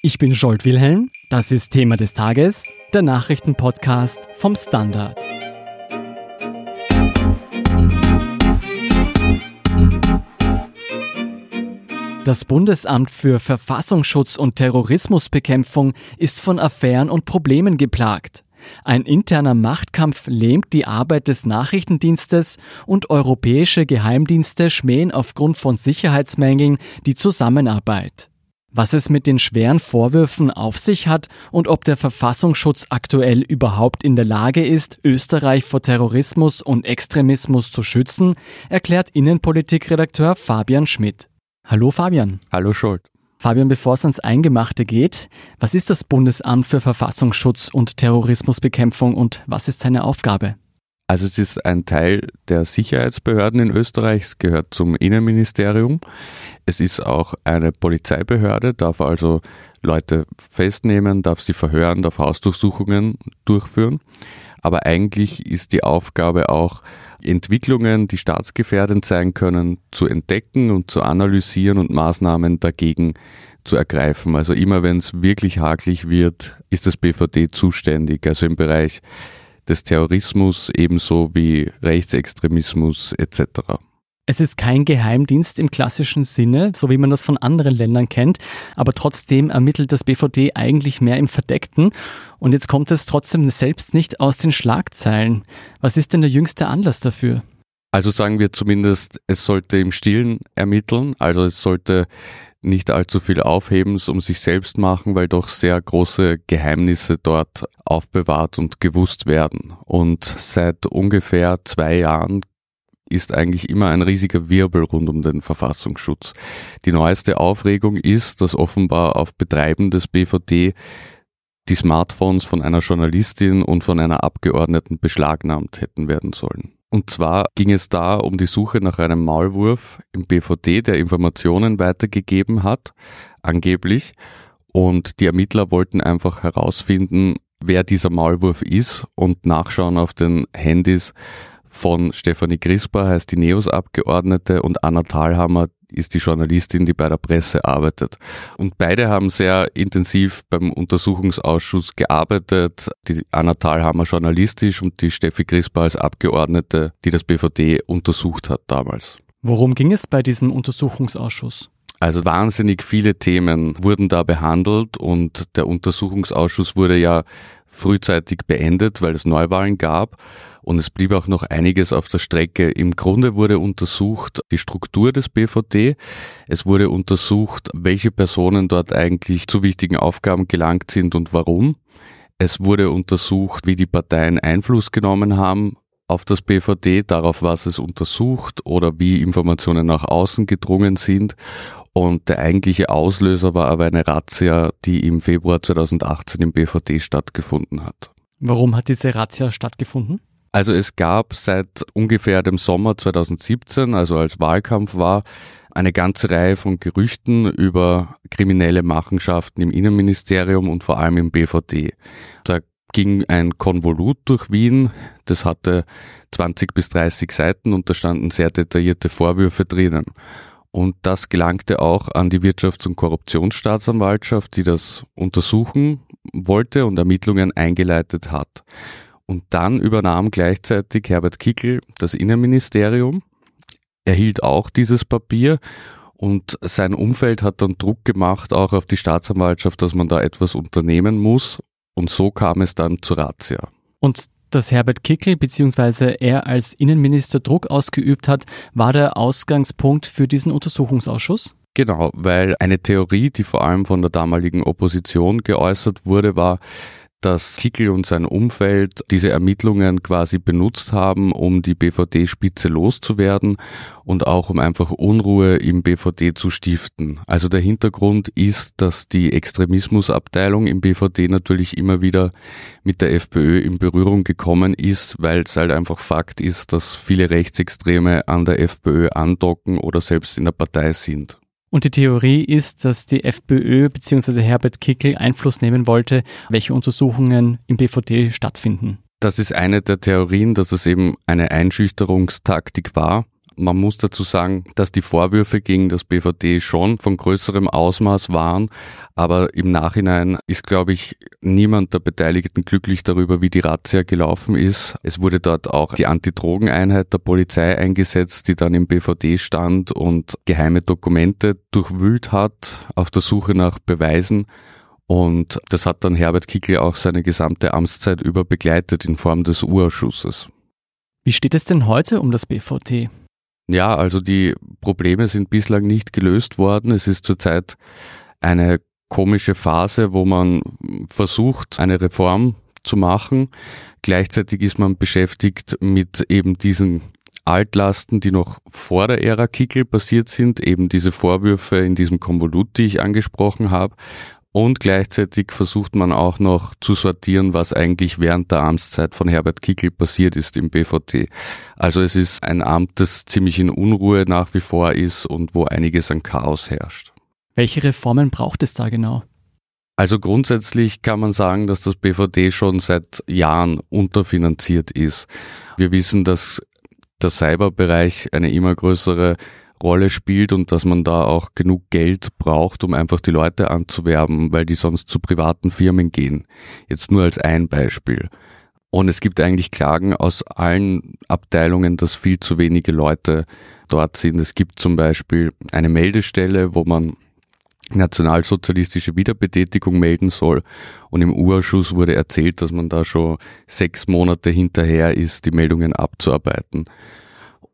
Ich bin Scholt Wilhelm, das ist Thema des Tages, der Nachrichtenpodcast vom Standard. Das Bundesamt für Verfassungsschutz und Terrorismusbekämpfung ist von Affären und Problemen geplagt. Ein interner Machtkampf lähmt die Arbeit des Nachrichtendienstes und europäische Geheimdienste schmähen aufgrund von Sicherheitsmängeln die Zusammenarbeit. Was es mit den schweren Vorwürfen auf sich hat und ob der Verfassungsschutz aktuell überhaupt in der Lage ist, Österreich vor Terrorismus und Extremismus zu schützen, erklärt Innenpolitikredakteur Fabian Schmidt. Hallo Fabian. Hallo Schuld. Fabian, bevor es ans Eingemachte geht, was ist das Bundesamt für Verfassungsschutz und Terrorismusbekämpfung und was ist seine Aufgabe? Also es ist ein Teil der Sicherheitsbehörden in Österreich, es gehört zum Innenministerium. Es ist auch eine Polizeibehörde, darf also Leute festnehmen, darf sie verhören, darf Hausdurchsuchungen durchführen. Aber eigentlich ist die Aufgabe auch, Entwicklungen, die staatsgefährdend sein können, zu entdecken und zu analysieren und Maßnahmen dagegen zu ergreifen. Also immer wenn es wirklich hakelig wird, ist das BVD zuständig. Also im Bereich des Terrorismus ebenso wie Rechtsextremismus etc. Es ist kein Geheimdienst im klassischen Sinne, so wie man das von anderen Ländern kennt, aber trotzdem ermittelt das BVD eigentlich mehr im Verdeckten und jetzt kommt es trotzdem selbst nicht aus den Schlagzeilen. Was ist denn der jüngste Anlass dafür? Also sagen wir zumindest, es sollte im Stillen ermitteln, also es sollte nicht allzu viel Aufhebens um sich selbst machen, weil doch sehr große Geheimnisse dort aufbewahrt und gewusst werden. Und seit ungefähr zwei Jahren ist eigentlich immer ein riesiger Wirbel rund um den Verfassungsschutz. Die neueste Aufregung ist, dass offenbar auf Betreiben des BVD die Smartphones von einer Journalistin und von einer Abgeordneten beschlagnahmt hätten werden sollen. Und zwar ging es da um die Suche nach einem Maulwurf im BVD, der Informationen weitergegeben hat, angeblich. Und die Ermittler wollten einfach herausfinden, wer dieser Maulwurf ist und nachschauen auf den Handys von Stefanie Grisper heißt die NEOS-Abgeordnete und Anna Thalhammer ist die Journalistin, die bei der Presse arbeitet. Und beide haben sehr intensiv beim Untersuchungsausschuss gearbeitet. Die Anna Thalhammer journalistisch und die Steffi Grisper als Abgeordnete, die das BVD untersucht hat damals. Worum ging es bei diesem Untersuchungsausschuss? Also wahnsinnig viele Themen wurden da behandelt und der Untersuchungsausschuss wurde ja frühzeitig beendet, weil es Neuwahlen gab und es blieb auch noch einiges auf der Strecke. Im Grunde wurde untersucht die Struktur des BVD. Es wurde untersucht, welche Personen dort eigentlich zu wichtigen Aufgaben gelangt sind und warum. Es wurde untersucht, wie die Parteien Einfluss genommen haben auf das BVD, darauf, was es untersucht oder wie Informationen nach außen gedrungen sind. Und der eigentliche Auslöser war aber eine Razzia, die im Februar 2018 im BVD stattgefunden hat. Warum hat diese Razzia stattgefunden? Also es gab seit ungefähr dem Sommer 2017, also als Wahlkampf war, eine ganze Reihe von Gerüchten über kriminelle Machenschaften im Innenministerium und vor allem im BVD. Da ging ein Konvolut durch Wien, das hatte 20 bis 30 Seiten und da standen sehr detaillierte Vorwürfe drinnen. Und das gelangte auch an die Wirtschafts- und Korruptionsstaatsanwaltschaft, die das untersuchen wollte und Ermittlungen eingeleitet hat. Und dann übernahm gleichzeitig Herbert Kickel das Innenministerium, erhielt auch dieses Papier und sein Umfeld hat dann Druck gemacht, auch auf die Staatsanwaltschaft, dass man da etwas unternehmen muss. Und so kam es dann zur Razzia. Und dass Herbert Kickel bzw. er als Innenminister Druck ausgeübt hat, war der Ausgangspunkt für diesen Untersuchungsausschuss? Genau, weil eine Theorie, die vor allem von der damaligen Opposition geäußert wurde, war, dass Kickel und sein Umfeld diese Ermittlungen quasi benutzt haben, um die BVD-Spitze loszuwerden und auch um einfach Unruhe im BVD zu stiften. Also der Hintergrund ist, dass die Extremismusabteilung im BVD natürlich immer wieder mit der FPÖ in Berührung gekommen ist, weil es halt einfach Fakt ist, dass viele Rechtsextreme an der FPÖ andocken oder selbst in der Partei sind. Und die Theorie ist, dass die FPÖ bzw. Herbert Kickel Einfluss nehmen wollte, welche Untersuchungen im BVD stattfinden. Das ist eine der Theorien, dass es eben eine Einschüchterungstaktik war. Man muss dazu sagen, dass die Vorwürfe gegen das BVD schon von größerem Ausmaß waren, aber im Nachhinein ist, glaube ich, niemand der Beteiligten glücklich darüber, wie die Razzia gelaufen ist. Es wurde dort auch die Antidrogeneinheit der Polizei eingesetzt, die dann im BVD stand und geheime Dokumente durchwühlt hat auf der Suche nach Beweisen. Und das hat dann Herbert Kickl auch seine gesamte Amtszeit über begleitet in Form des Urausschusses. Wie steht es denn heute um das BVT? Ja, also die Probleme sind bislang nicht gelöst worden. Es ist zurzeit eine komische Phase, wo man versucht, eine Reform zu machen. Gleichzeitig ist man beschäftigt mit eben diesen Altlasten, die noch vor der Ära Kickel passiert sind, eben diese Vorwürfe in diesem Konvolut, die ich angesprochen habe. Und gleichzeitig versucht man auch noch zu sortieren, was eigentlich während der Amtszeit von Herbert Kickl passiert ist im BVT. Also es ist ein Amt, das ziemlich in Unruhe nach wie vor ist und wo einiges an Chaos herrscht. Welche Reformen braucht es da genau? Also grundsätzlich kann man sagen, dass das BVD schon seit Jahren unterfinanziert ist. Wir wissen, dass der Cyberbereich eine immer größere Rolle spielt und dass man da auch genug Geld braucht, um einfach die Leute anzuwerben, weil die sonst zu privaten Firmen gehen. Jetzt nur als ein Beispiel. Und es gibt eigentlich Klagen aus allen Abteilungen, dass viel zu wenige Leute dort sind. Es gibt zum Beispiel eine Meldestelle, wo man nationalsozialistische Wiederbetätigung melden soll. Und im Urausschuss wurde erzählt, dass man da schon sechs Monate hinterher ist, die Meldungen abzuarbeiten.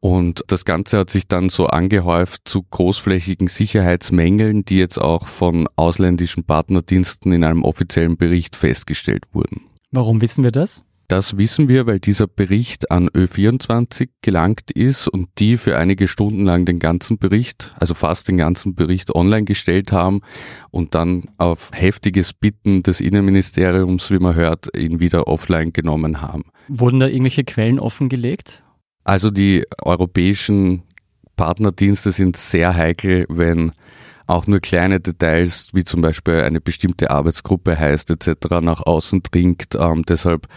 Und das Ganze hat sich dann so angehäuft zu großflächigen Sicherheitsmängeln, die jetzt auch von ausländischen Partnerdiensten in einem offiziellen Bericht festgestellt wurden. Warum wissen wir das? Das wissen wir, weil dieser Bericht an Ö24 gelangt ist und die für einige Stunden lang den ganzen Bericht, also fast den ganzen Bericht online gestellt haben und dann auf heftiges Bitten des Innenministeriums, wie man hört, ihn wieder offline genommen haben. Wurden da irgendwelche Quellen offengelegt? Also die europäischen Partnerdienste sind sehr heikel, wenn auch nur kleine Details, wie zum Beispiel eine bestimmte Arbeitsgruppe heißt etc., nach außen dringt. Ähm, deshalb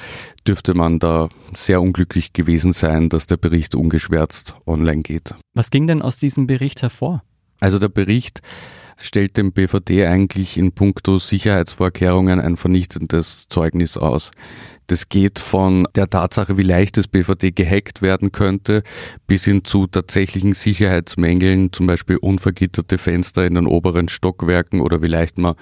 dürfte man da sehr unglücklich gewesen sein, dass der Bericht ungeschwärzt online geht. Was ging denn aus diesem Bericht hervor? Also der Bericht stellt dem BVD eigentlich in puncto Sicherheitsvorkehrungen ein vernichtendes Zeugnis aus. Das geht von der Tatsache, wie leicht das BVD gehackt werden könnte, bis hin zu tatsächlichen Sicherheitsmängeln, zum Beispiel unvergitterte Fenster in den oberen Stockwerken oder wie leicht man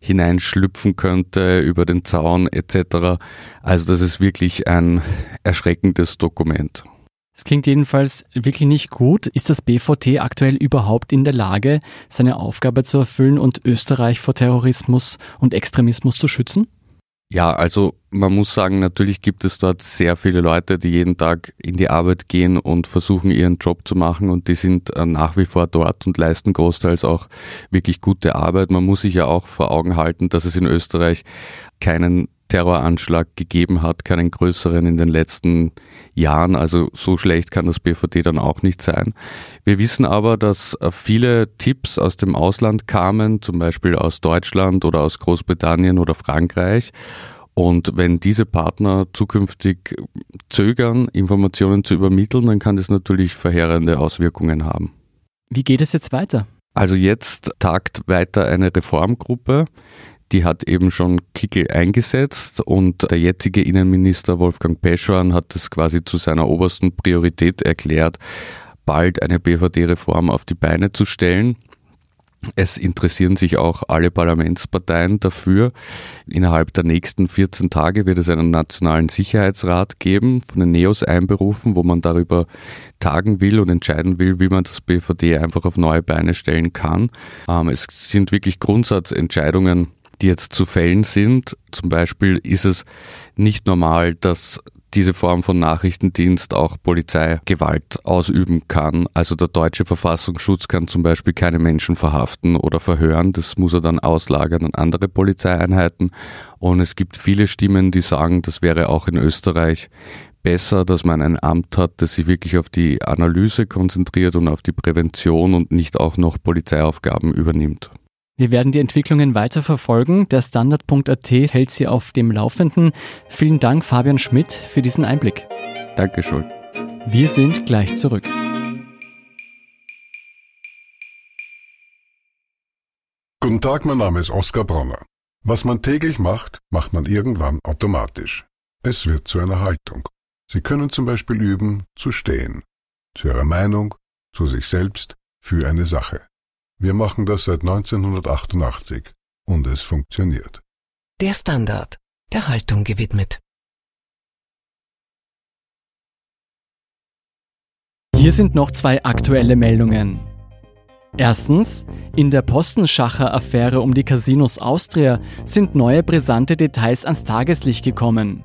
hineinschlüpfen könnte über den Zaun etc. Also das ist wirklich ein erschreckendes Dokument. Es klingt jedenfalls wirklich nicht gut. Ist das BVT aktuell überhaupt in der Lage, seine Aufgabe zu erfüllen und Österreich vor Terrorismus und Extremismus zu schützen? Ja, also man muss sagen, natürlich gibt es dort sehr viele Leute, die jeden Tag in die Arbeit gehen und versuchen, ihren Job zu machen und die sind äh, nach wie vor dort und leisten großteils auch wirklich gute Arbeit. Man muss sich ja auch vor Augen halten, dass es in Österreich keinen Terroranschlag gegeben hat, keinen größeren in den letzten Jahren. Also so schlecht kann das BVD dann auch nicht sein. Wir wissen aber, dass äh, viele Tipps aus dem Ausland kamen, zum Beispiel aus Deutschland oder aus Großbritannien oder Frankreich. Und wenn diese Partner zukünftig zögern, Informationen zu übermitteln, dann kann das natürlich verheerende Auswirkungen haben. Wie geht es jetzt weiter? Also jetzt tagt weiter eine Reformgruppe, die hat eben schon Kickel eingesetzt und der jetzige Innenminister Wolfgang Peschorn hat es quasi zu seiner obersten Priorität erklärt, bald eine BVD-Reform auf die Beine zu stellen. Es interessieren sich auch alle Parlamentsparteien dafür. Innerhalb der nächsten 14 Tage wird es einen nationalen Sicherheitsrat geben, von den NEOS einberufen, wo man darüber tagen will und entscheiden will, wie man das BVD einfach auf neue Beine stellen kann. Ähm, es sind wirklich Grundsatzentscheidungen die jetzt zu fällen sind. Zum Beispiel ist es nicht normal, dass diese Form von Nachrichtendienst auch Polizeigewalt ausüben kann. Also der deutsche Verfassungsschutz kann zum Beispiel keine Menschen verhaften oder verhören. Das muss er dann auslagern an andere Polizeieinheiten. Und es gibt viele Stimmen, die sagen, das wäre auch in Österreich besser, dass man ein Amt hat, das sich wirklich auf die Analyse konzentriert und auf die Prävention und nicht auch noch Polizeiaufgaben übernimmt. Wir werden die Entwicklungen weiter verfolgen. Der Standard.at hält Sie auf dem Laufenden. Vielen Dank, Fabian Schmidt, für diesen Einblick. Dankeschön. Wir sind gleich zurück. Guten Tag, mein Name ist Oskar Bronner. Was man täglich macht, macht man irgendwann automatisch. Es wird zu einer Haltung. Sie können zum Beispiel üben, zu stehen. Zu Ihrer Meinung, zu sich selbst, für eine Sache. Wir machen das seit 1988 und es funktioniert. Der Standard, der Haltung gewidmet. Hier sind noch zwei aktuelle Meldungen. Erstens, in der Postenschacher-Affäre um die Casinos Austria sind neue brisante Details ans Tageslicht gekommen.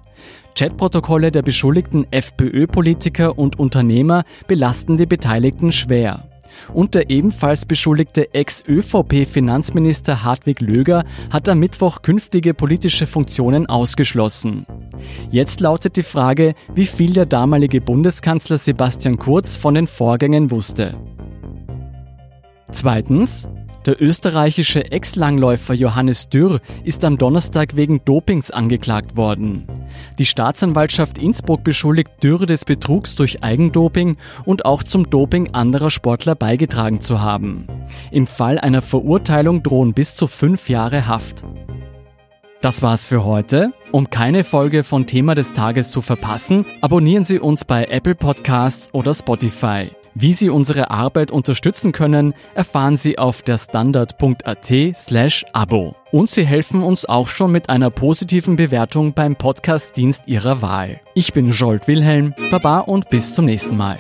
Chatprotokolle der beschuldigten FPÖ-Politiker und Unternehmer belasten die Beteiligten schwer. Und der ebenfalls beschuldigte Ex-ÖVP-Finanzminister Hartwig Löger hat am Mittwoch künftige politische Funktionen ausgeschlossen. Jetzt lautet die Frage, wie viel der damalige Bundeskanzler Sebastian Kurz von den Vorgängen wusste. Zweitens, der österreichische Ex-Langläufer Johannes Dürr ist am Donnerstag wegen Dopings angeklagt worden. Die Staatsanwaltschaft Innsbruck beschuldigt Dürr des Betrugs durch Eigendoping und auch zum Doping anderer Sportler beigetragen zu haben. Im Fall einer Verurteilung drohen bis zu fünf Jahre Haft. Das war's für heute. Um keine Folge von Thema des Tages zu verpassen, abonnieren Sie uns bei Apple Podcasts oder Spotify. Wie Sie unsere Arbeit unterstützen können, erfahren Sie auf der standard.at slash Abo. Und Sie helfen uns auch schon mit einer positiven Bewertung beim Podcast-Dienst Ihrer Wahl. Ich bin Jolt Wilhelm, Baba und bis zum nächsten Mal.